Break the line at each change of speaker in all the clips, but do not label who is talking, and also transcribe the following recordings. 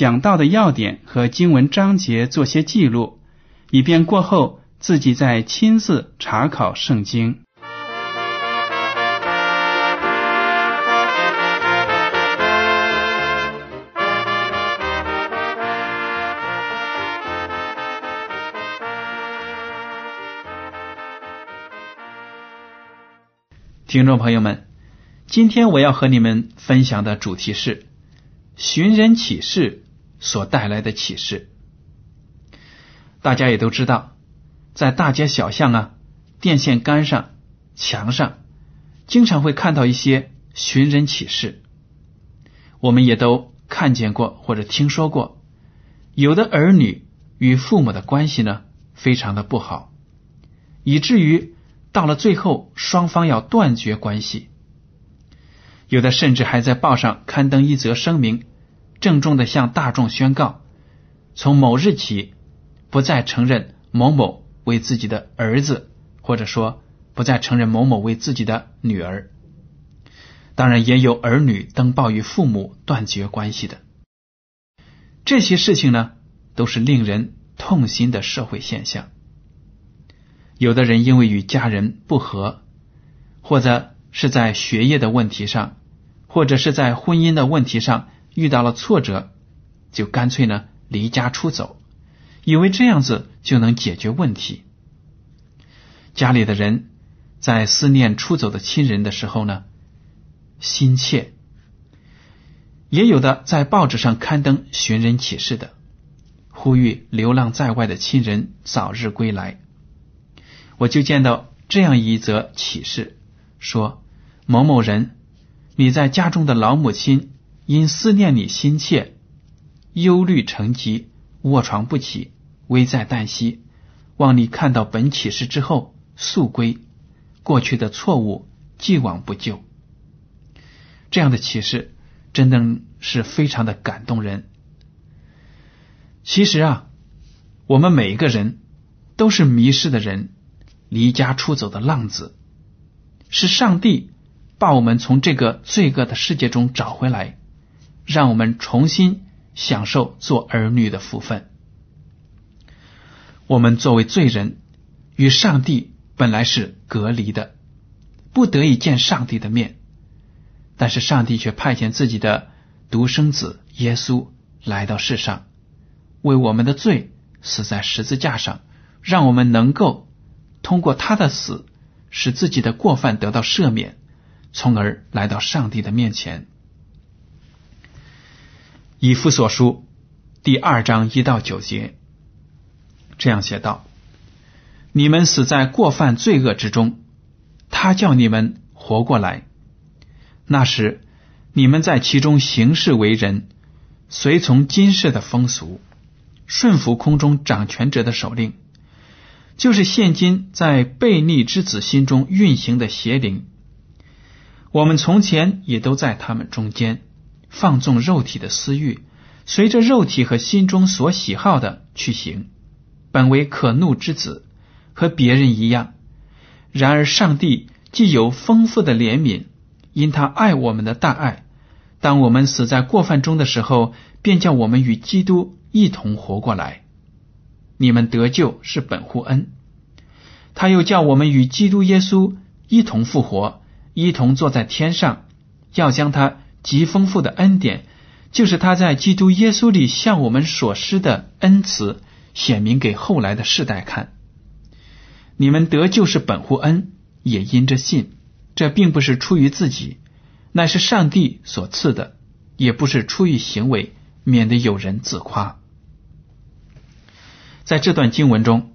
讲到的要点和经文章节做些记录，以便过后自己再亲自查考圣经。听众朋友们，今天我要和你们分享的主题是寻人启事所带来的启示。大家也都知道，在大街小巷啊、电线杆上、墙上，经常会看到一些寻人启事。我们也都看见过或者听说过，有的儿女与父母的关系呢非常的不好，以至于。到了最后，双方要断绝关系，有的甚至还在报上刊登一则声明，郑重的向大众宣告：从某日起，不再承认某某为自己的儿子，或者说不再承认某某为自己的女儿。当然，也有儿女登报与父母断绝关系的。这些事情呢，都是令人痛心的社会现象。有的人因为与家人不和，或者是在学业的问题上，或者是在婚姻的问题上遇到了挫折，就干脆呢离家出走，以为这样子就能解决问题。家里的人在思念出走的亲人的时候呢，心切；也有的在报纸上刊登寻人启事的，呼吁流浪在外的亲人早日归来。我就见到这样一则启示，说某某人，你在家中的老母亲因思念你心切，忧虑成疾，卧床不起，危在旦夕，望你看到本启示之后速归，过去的错误既往不咎。这样的启示真的是非常的感动人。其实啊，我们每一个人都是迷失的人。离家出走的浪子，是上帝把我们从这个罪恶的世界中找回来，让我们重新享受做儿女的福分。我们作为罪人，与上帝本来是隔离的，不得以见上帝的面，但是上帝却派遣自己的独生子耶稣来到世上，为我们的罪死在十字架上，让我们能够。通过他的死，使自己的过犯得到赦免，从而来到上帝的面前。以弗所书第二章一到九节这样写道：“你们死在过犯罪恶之中，他叫你们活过来。那时你们在其中行事为人，随从今世的风俗，顺服空中掌权者的首令。”就是现今在悖逆之子心中运行的邪灵，我们从前也都在他们中间放纵肉体的私欲，随着肉体和心中所喜好的去行，本为可怒之子，和别人一样。然而上帝既有丰富的怜悯，因他爱我们的大爱，当我们死在过犯中的时候，便叫我们与基督一同活过来。你们得救是本乎恩，他又叫我们与基督耶稣一同复活，一同坐在天上，要将他极丰富的恩典就是他在基督耶稣里向我们所施的恩慈，显明给后来的世代看。你们得救是本乎恩，也因着信。这并不是出于自己，乃是上帝所赐的；也不是出于行为，免得有人自夸。在这段经文中，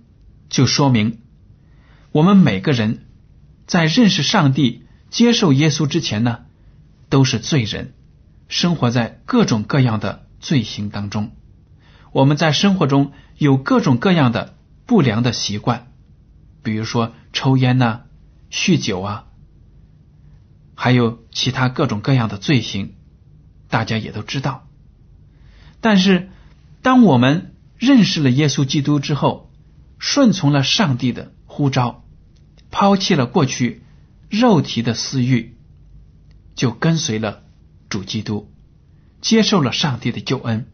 就说明我们每个人在认识上帝、接受耶稣之前呢，都是罪人。生活在各种各样的罪行当中，我们在生活中有各种各样的不良的习惯，比如说抽烟呐、酗酒啊，还有其他各种各样的罪行，大家也都知道。但是，当我们认识了耶稣基督之后，顺从了上帝的呼召，抛弃了过去肉体的私欲，就跟随了。主基督接受了上帝的救恩，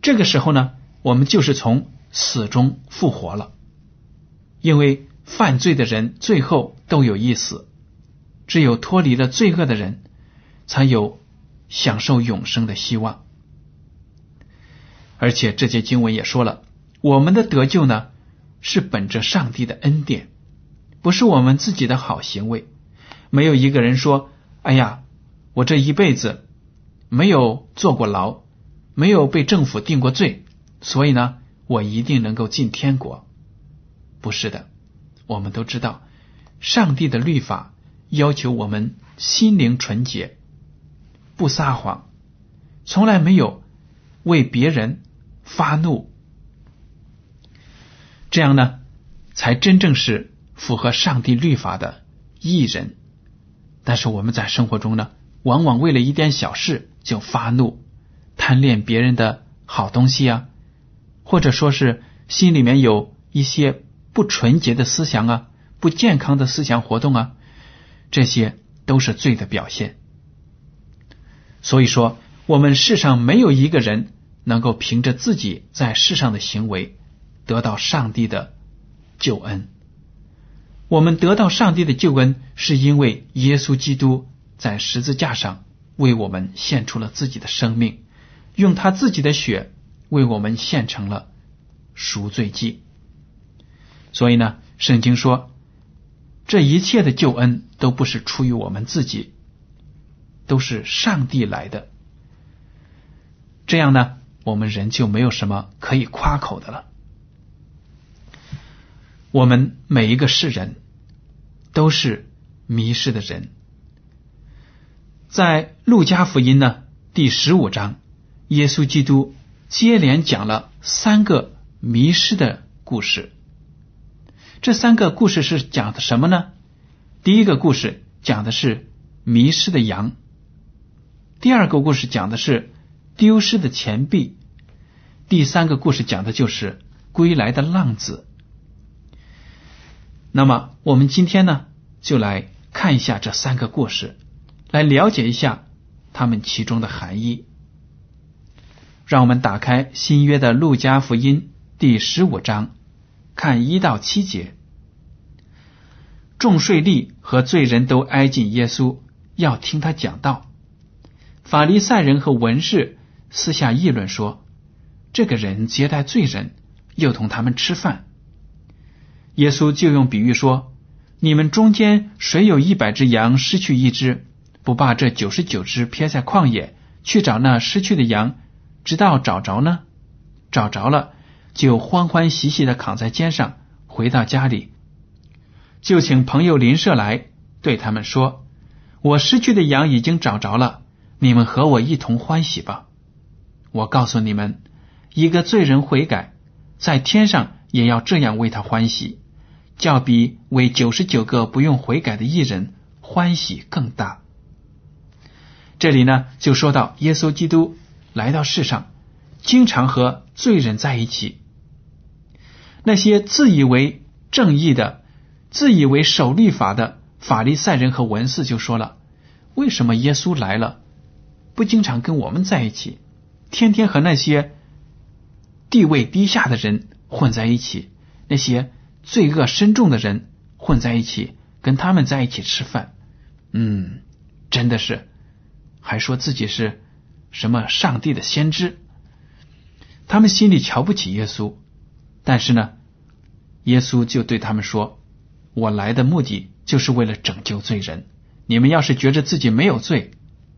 这个时候呢，我们就是从死中复活了。因为犯罪的人最后都有一死，只有脱离了罪恶的人，才有享受永生的希望。而且这节经文也说了，我们的得救呢，是本着上帝的恩典，不是我们自己的好行为。没有一个人说：“哎呀。”我这一辈子没有坐过牢，没有被政府定过罪，所以呢，我一定能够进天国。不是的，我们都知道，上帝的律法要求我们心灵纯洁，不撒谎，从来没有为别人发怒，这样呢，才真正是符合上帝律法的艺人。但是我们在生活中呢？往往为了一点小事就发怒，贪恋别人的好东西啊，或者说是心里面有一些不纯洁的思想啊、不健康的思想活动啊，这些都是罪的表现。所以说，我们世上没有一个人能够凭着自己在世上的行为得到上帝的救恩。我们得到上帝的救恩，是因为耶稣基督。在十字架上为我们献出了自己的生命，用他自己的血为我们献成了赎罪祭。所以呢，圣经说，这一切的救恩都不是出于我们自己，都是上帝来的。这样呢，我们人就没有什么可以夸口的了。我们每一个世人都是迷失的人。在路加福音呢第十五章，耶稣基督接连讲了三个迷失的故事。这三个故事是讲的什么呢？第一个故事讲的是迷失的羊，第二个故事讲的是丢失的钱币，第三个故事讲的就是归来的浪子。那么我们今天呢，就来看一下这三个故事。来了解一下他们其中的含义。让我们打开新约的路加福音第十五章，看一到七节。众税吏和罪人都挨近耶稣，要听他讲道。法利赛人和文士私下议论说：“这个人接待罪人，又同他们吃饭。”耶稣就用比喻说：“你们中间谁有一百只羊，失去一只？”不把这九十九只撇在旷野，去找那失去的羊，直到找着呢？找着了，就欢欢喜喜的扛在肩上，回到家里，就请朋友邻舍来，对他们说：“我失去的羊已经找着了，你们和我一同欢喜吧。”我告诉你们，一个罪人悔改，在天上也要这样为他欢喜，较比为九十九个不用悔改的艺人欢喜更大。这里呢，就说到耶稣基督来到世上，经常和罪人在一起。那些自以为正义的、自以为守律法的法利赛人和文士就说了：“为什么耶稣来了，不经常跟我们在一起，天天和那些地位低下的人混在一起，那些罪恶深重的人混在一起，跟他们在一起吃饭？”嗯，真的是。还说自己是什么上帝的先知，他们心里瞧不起耶稣。但是呢，耶稣就对他们说：“我来的目的就是为了拯救罪人。你们要是觉着自己没有罪，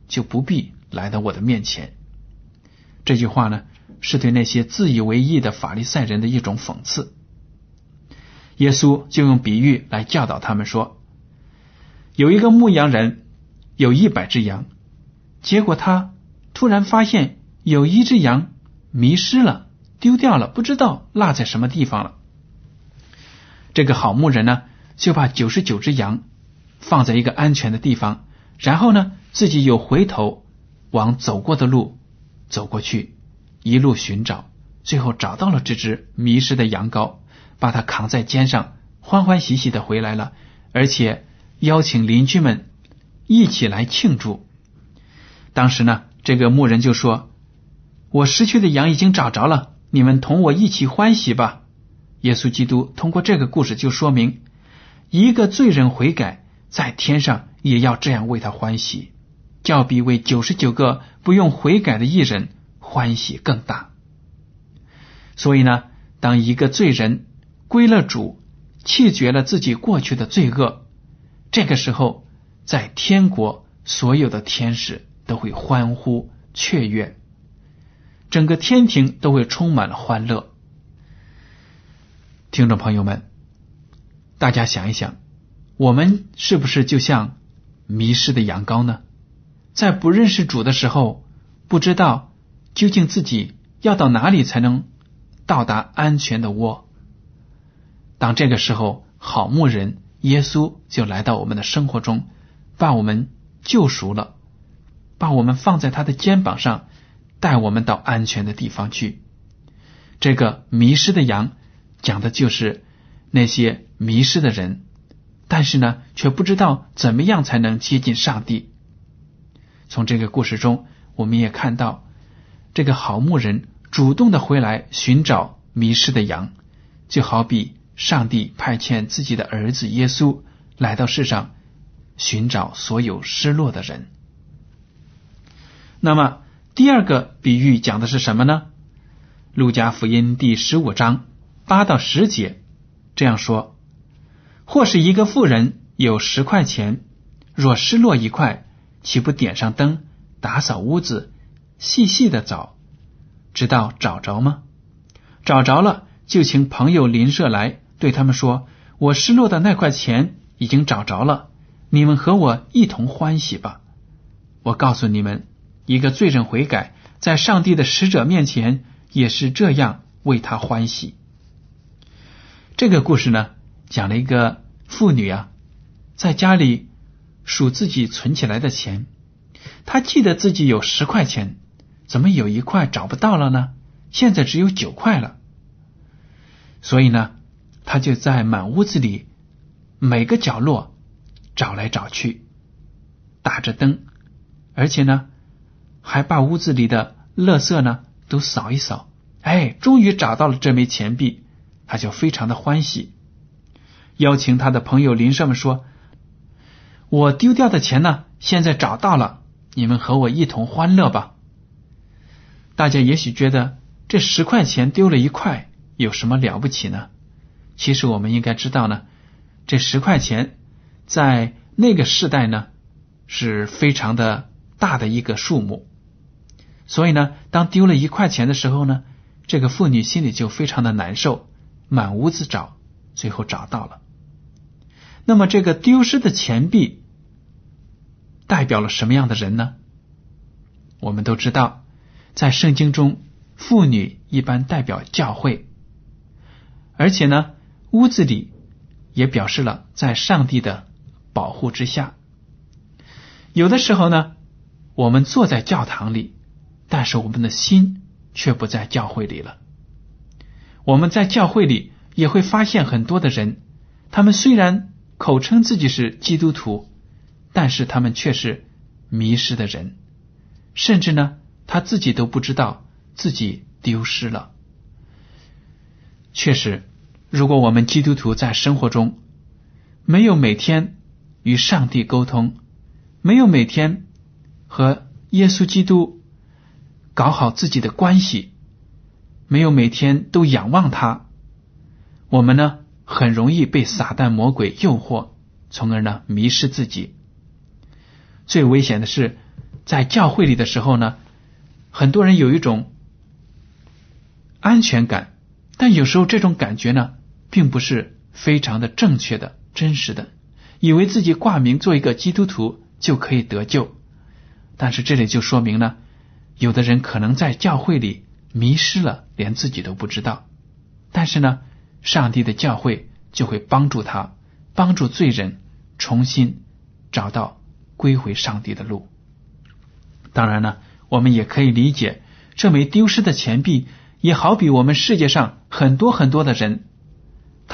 就不必来到我的面前。”这句话呢，是对那些自以为义的法利赛人的一种讽刺。耶稣就用比喻来教导他们说：“有一个牧羊人有一百只羊，结果他突然发现有一只羊迷失了。”丢掉了，不知道落在什么地方了。这个好牧人呢，就把九十九只羊放在一个安全的地方，然后呢，自己又回头往走过的路走过去，一路寻找，最后找到了这只迷失的羊羔，把他扛在肩上，欢欢喜喜的回来了，而且邀请邻居们一起来庆祝。当时呢，这个牧人就说：“我失去的羊已经找着了。”你们同我一起欢喜吧！耶稣基督通过这个故事就说明，一个罪人悔改，在天上也要这样为他欢喜，较比为九十九个不用悔改的艺人欢喜更大。所以呢，当一个罪人归了主，弃绝了自己过去的罪恶，这个时候，在天国所有的天使都会欢呼雀跃。整个天庭都会充满了欢乐。听众朋友们，大家想一想，我们是不是就像迷失的羊羔呢？在不认识主的时候，不知道究竟自己要到哪里才能到达安全的窝。当这个时候，好牧人耶稣就来到我们的生活中，把我们救赎了，把我们放在他的肩膀上。带我们到安全的地方去。这个迷失的羊讲的就是那些迷失的人，但是呢，却不知道怎么样才能接近上帝。从这个故事中，我们也看到这个好牧人主动的回来寻找迷失的羊，就好比上帝派遣自己的儿子耶稣来到世上寻找所有失落的人。那么。第二个比喻讲的是什么呢？路加福音第十五章八到十节这样说：或是一个妇人有十块钱，若失落一块，岂不点上灯，打扫屋子，细细的找，直到找着吗？找着了，就请朋友邻舍来，对他们说：“我失落的那块钱已经找着了，你们和我一同欢喜吧。”我告诉你们。一个罪人悔改，在上帝的使者面前也是这样为他欢喜。这个故事呢，讲了一个妇女啊，在家里数自己存起来的钱，她记得自己有十块钱，怎么有一块找不到了呢？现在只有九块了。所以呢，他就在满屋子里每个角落找来找去，打着灯，而且呢。还把屋子里的垃圾呢都扫一扫，哎，终于找到了这枚钱币，他就非常的欢喜，邀请他的朋友邻舍们说：“我丢掉的钱呢，现在找到了，你们和我一同欢乐吧。”大家也许觉得这十块钱丢了一块有什么了不起呢？其实我们应该知道呢，这十块钱在那个时代呢是非常的大的一个数目。所以呢，当丢了一块钱的时候呢，这个妇女心里就非常的难受，满屋子找，最后找到了。那么，这个丢失的钱币代表了什么样的人呢？我们都知道，在圣经中，妇女一般代表教会，而且呢，屋子里也表示了在上帝的保护之下。有的时候呢，我们坐在教堂里。但是我们的心却不在教会里了。我们在教会里也会发现很多的人，他们虽然口称自己是基督徒，但是他们却是迷失的人，甚至呢，他自己都不知道自己丢失了。确实，如果我们基督徒在生活中没有每天与上帝沟通，没有每天和耶稣基督。搞好自己的关系，没有每天都仰望他，我们呢很容易被撒旦魔鬼诱惑，从而呢迷失自己。最危险的是，在教会里的时候呢，很多人有一种安全感，但有时候这种感觉呢，并不是非常的正确的、真实的，以为自己挂名做一个基督徒就可以得救。但是这里就说明了，有的人可能在教会里迷失了，连自己都不知道。但是呢，上帝的教会就会帮助他，帮助罪人重新找到。归回上帝的路。当然呢，我们也可以理解，这枚丢失的钱币也好比我们世界上很多很多的人，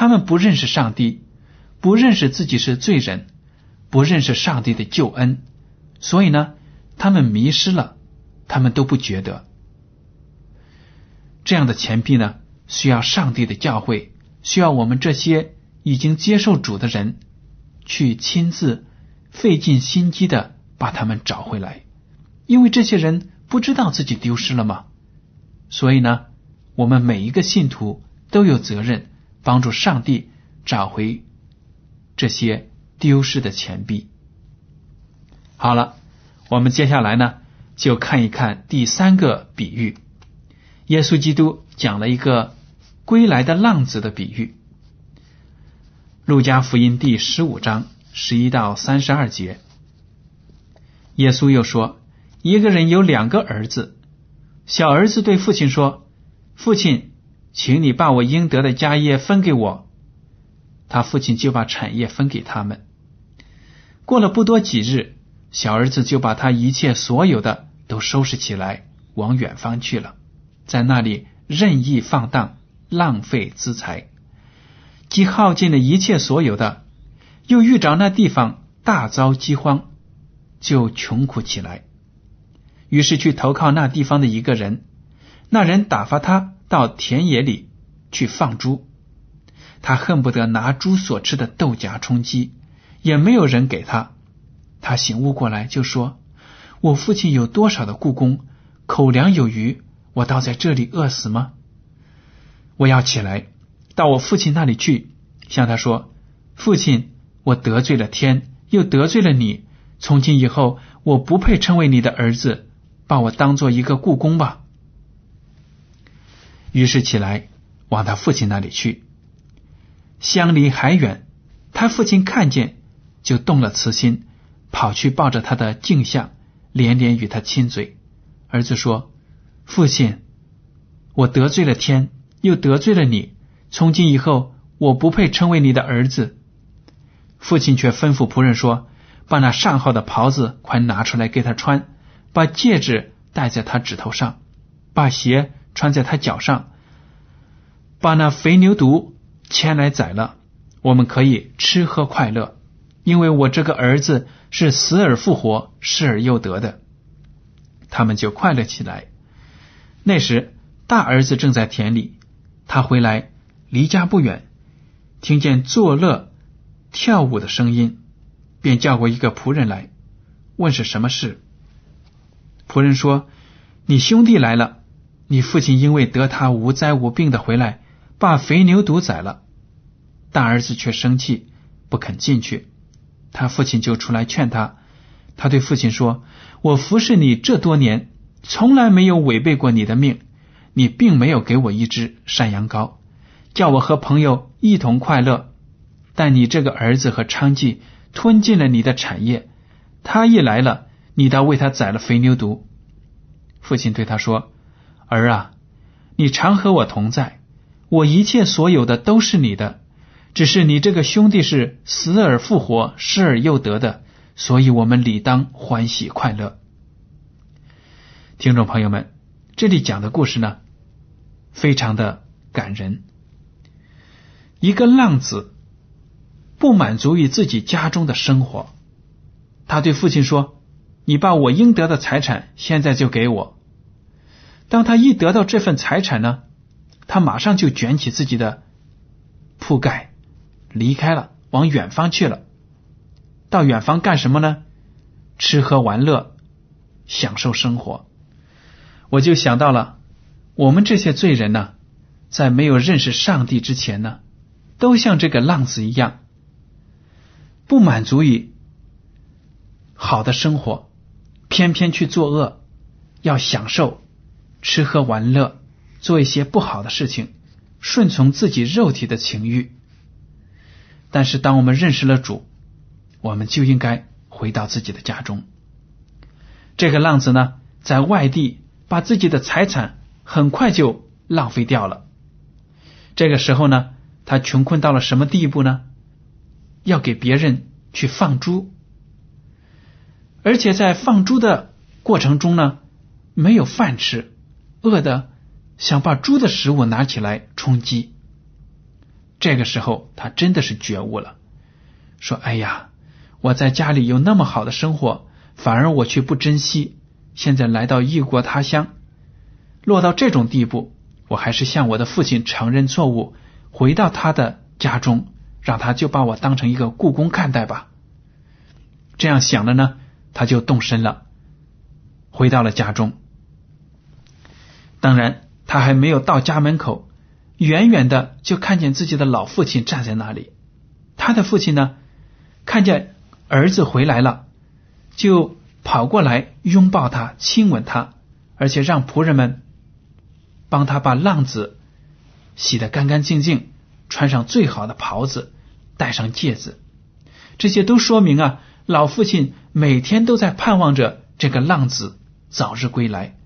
他们不认识上帝，不认识自己是罪人，不认识上帝的救恩，所以呢，他们迷失了，他们都不觉得这样的钱币呢，需要上帝的教会，需要我们这些已经接受主的人去亲自。费尽心机的把他们找回来，因为这些人不知道自己丢失了吗？所以呢，我们每一个信徒都有责任帮助上帝找回这些丢失的钱币。好了，我们接下来呢就看一看第三个比喻。耶稣基督讲了一个归来的浪子的比喻，《路加福音》第十五章。十一到三十二节，耶稣又说：“一个人有两个儿子，小儿子对父亲说：‘父亲，请你把我应得的家业分给我。’他父亲就把产业分给他们。过了不多几日，小儿子就把他一切所有的都收拾起来，往远方去了，在那里任意放荡，浪费资财，既耗尽了一切所有的。”又遇着那地方大遭饥荒，就穷苦起来，于是去投靠那地方的一个人。那人打发他到田野里去放猪，他恨不得拿猪所吃的豆荚充饥，也没有人给他。他醒悟过来，就说：“我父亲有多少的故宫，口粮有余，我倒在这里饿死吗？我要起来到我父亲那里去，向他说：父亲。”我得罪了天，又得罪了你。从今以后，我不配称为你的儿子，把我当做一个故宫吧。于是起来往他父亲那里去。相离还远，他父亲看见，就动了慈心，跑去抱着他的镜像，连连与他亲嘴。儿子说：“父亲，我得罪了天，又得罪了你。从今以后，我不配称为你的儿子。”父亲却吩咐仆人说：“把那上好的袍子快拿出来给他穿，把戒指戴在他指头上，把鞋穿在他脚上，把那肥牛犊牵来宰了，我们可以吃喝快乐，因为我这个儿子是死而复活、失而又得的。”他们就快乐起来。那时大儿子正在田里，他回来离家不远，听见作乐。跳舞的声音，便叫过一个仆人来，问是什么事。仆人说：“你兄弟来了，你父亲因为得他无灾无病的回来，把肥牛犊宰了。大儿子却生气，不肯进去。他父亲就出来劝他。他对父亲说：‘我服侍你这多年，从来没有违背过你的命，你并没有给我一只山羊羔，叫我和朋友一同快乐。’”但你这个儿子和娼妓吞进了你的产业，他一来了，你倒为他宰了肥牛犊。父亲对他说：“儿啊，你常和我同在，我一切所有的都是你的，只是你这个兄弟是死而复活、失而又得的，所以我们理当欢喜快乐。”听众朋友们，这里讲的故事呢，非常的感人，一个浪子。不满足于自己家中的生活，他对父亲说：“你把我应得的财产现在就给我。”当他一得到这份财产呢，他马上就卷起自己的铺盖离开了，往远方去了。到远方干什么呢？吃喝玩乐，享受生活。我就想到了，我们这些罪人呢，在没有认识上帝之前呢，都像这个浪子一样，不满足于好的生活，偏偏去作恶，要享受吃喝玩乐，做一些不好的事情，顺从自己肉体的情欲。但是，当我们认识了主，我们就应该回到自己的家中。这个浪子呢，在外地把自己的财产很快就浪费掉了。这个时候呢，他穷困到了什么地步呢？要给别人去放猪，而且在放猪的过程中呢，没有饭吃，饿的想把猪的食物拿起来充饥。这个时候，他真的是觉悟了，说：“哎呀，我在家里有那么好的生活，反而我却不珍惜。现在来到异国他乡，落到这种地步，我还是向我的父亲承认错误，回到他的家中，让他就把我当成一个故宫看待吧。”这样想了呢，他就动身了，回到了家中。当然，他还没有到家门口。远远的就看见自己的老父亲站在那里，他的父亲呢，看见儿子回来了，就跑过来拥抱他，亲吻他，而且让仆人们帮他把浪子洗得干干净净，穿上最好的袍子，戴上戒指，这些都说明啊，老父亲每天都在盼望着这个浪子早日归来，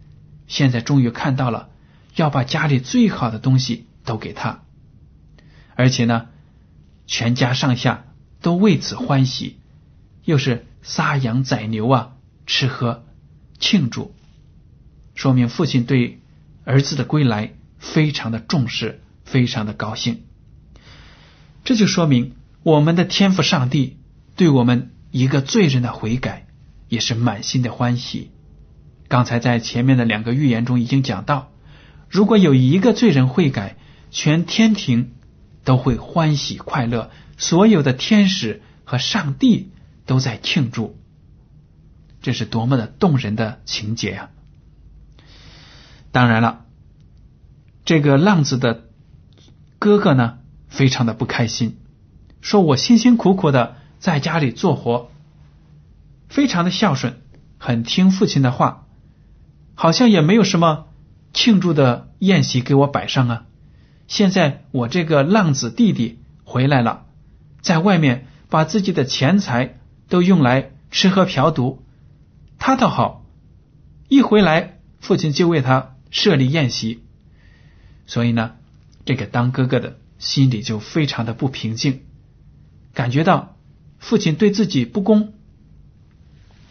现在终于看到了，要把家里最好的东西。都给他，而且呢，全家上下都为此欢喜，又是杀羊宰牛啊，吃喝庆祝，说明父亲对儿子的归来非常的重视，非常的高兴。这就说明我们的天赋上帝对我们一个罪人的悔改也是满心的欢喜。刚才在前面的两个预言中已经讲到，如果有一个罪人悔改，全天庭都会欢喜快乐，所有的天使和上帝都在庆祝，这是多么的动人的情节呀！当然了，这个浪子的哥哥呢，非常的不开心，说我辛辛苦苦的在家里做活，非常的孝顺，很听父亲的话，好像也没有什么庆祝的宴席给我摆上啊。现在我这个浪子弟弟回来了，在外面把自己的钱财都用来吃喝嫖赌，他倒好，一回来父亲就为他设立宴席，所以呢，这个当哥哥的心里就非常的不平静，感觉到父亲对自己不公，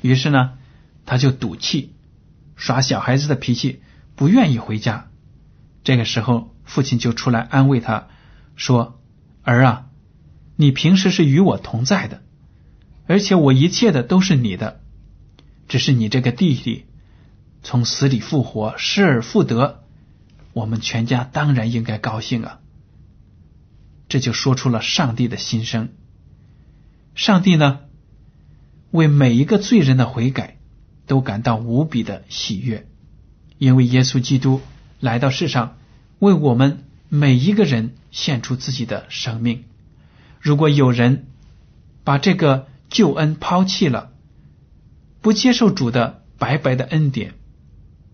于是呢，他就赌气，耍小孩子的脾气，不愿意回家。这个时候。父亲就出来安慰他说：“儿啊，你平时是与我同在的，而且我一切的都是你的。只是你这个弟弟从死里复活，失而复得，我们全家当然应该高兴啊。”这就说出了上帝的心声。上帝呢，为每一个罪人的悔改都感到无比的喜悦，因为耶稣基督来到世上。为我们每一个人献出自己的生命。如果有人把这个救恩抛弃了，不接受主的白白的恩典，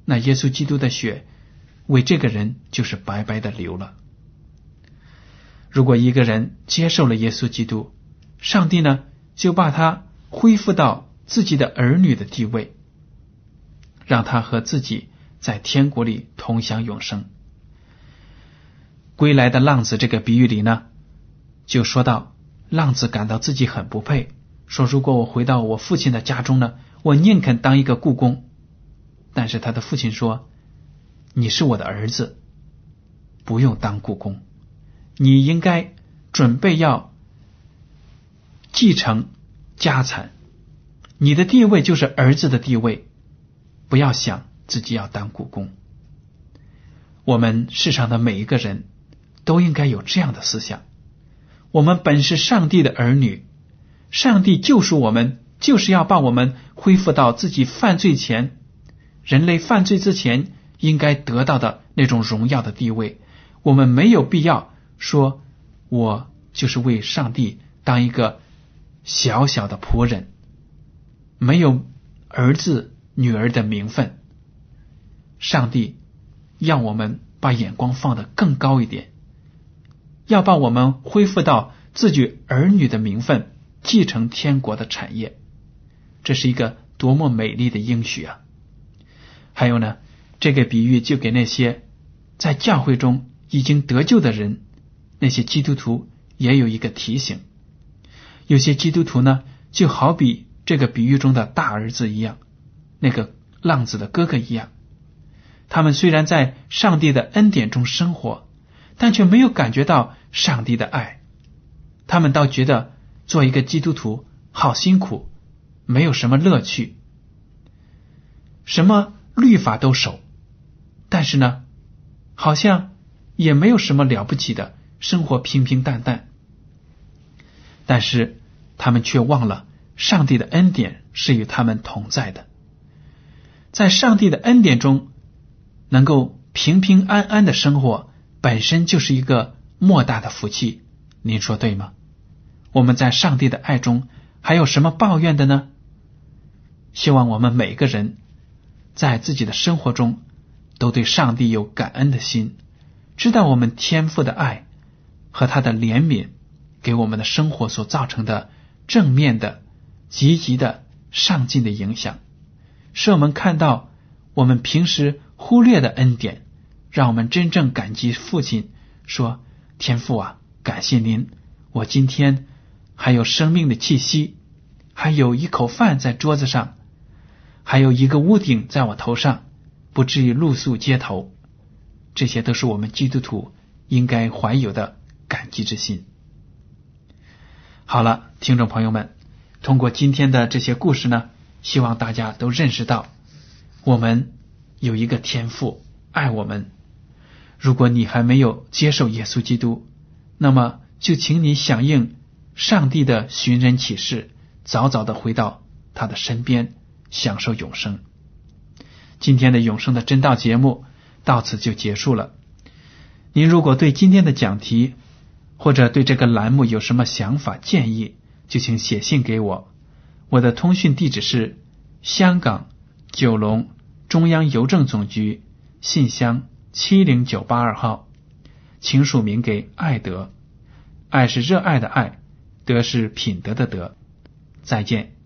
那耶稣基督的血为这个人就是白白的流了。如果一个人接受了耶稣基督，上帝呢就把他恢复到自己的儿女的地位，让他和自己在天国里同享永生。归来的浪子这个比喻里呢，就说到浪子感到自己很不配，说如果我回到我父亲的家中呢，我宁肯当一个故宫。但是他的父亲说：“你是我的儿子，不用当故宫，你应该准备要继承家产，你的地位就是儿子的地位，不要想自己要当故宫。”我们世上的每一个人。都应该有这样的思想。我们本是上帝的儿女，上帝救赎我们，就是要把我们恢复到自己犯罪前、人类犯罪之前应该得到的那种荣耀的地位。我们没有必要说，我就是为上帝当一个小小的仆人，没有儿子女儿的名分。上帝让我们把眼光放得更高一点，要把我们恢复到自己儿女的名分，继承天国的产业。这是一个多么美丽的应许啊！还有呢，这个比喻就给那些在教会中已经得救的人，那些基督徒也有一个提醒。有些基督徒呢，就好比这个比喻中的大儿子一样，那个浪子的哥哥一样。他们虽然在上帝的恩典中生活，但却没有感觉到上帝的爱。他们倒觉得做一个基督徒好辛苦，没有什么乐趣，什么律法都守，但是呢，好像也没有什么了不起的生活，平平淡淡。但是他们却忘了上帝的恩典是与他们同在的，在上帝的恩典中。能够平平安安的生活，本身就是一个莫大的福气。您说对吗？我们在上帝的爱中还有什么抱怨的呢？希望我们每个人在自己的生活中都对上帝有感恩的心，知道我们天赋的爱和他的怜悯给我们的生活所造成的正面的、积极的、上进的影响，使我们看到我们平时。忽略的恩典，让我们真正感激父亲。说：“天父啊，感谢您，我今天还有生命的气息，还有一口饭在桌子上，还有一个屋顶在我头上，不至于露宿街头。这些都是我们基督徒应该怀有的感激之心。”好了，听众朋友们，通过今天的这些故事呢，希望大家都认识到我们。有一个天赋爱我们。如果你还没有接受耶稣基督，那么就请你响应上帝的寻人启事，早早的回到他的身边，享受永生。今天的永生的真道节目到此就结束了。您如果对今天的讲题或者对这个栏目有什么想法建议，就请写信给我。我的通讯地址是香港九龙。中央邮政总局信箱七零九八二号，请署名给爱德，爱是热爱的爱，德是品德的德。再见。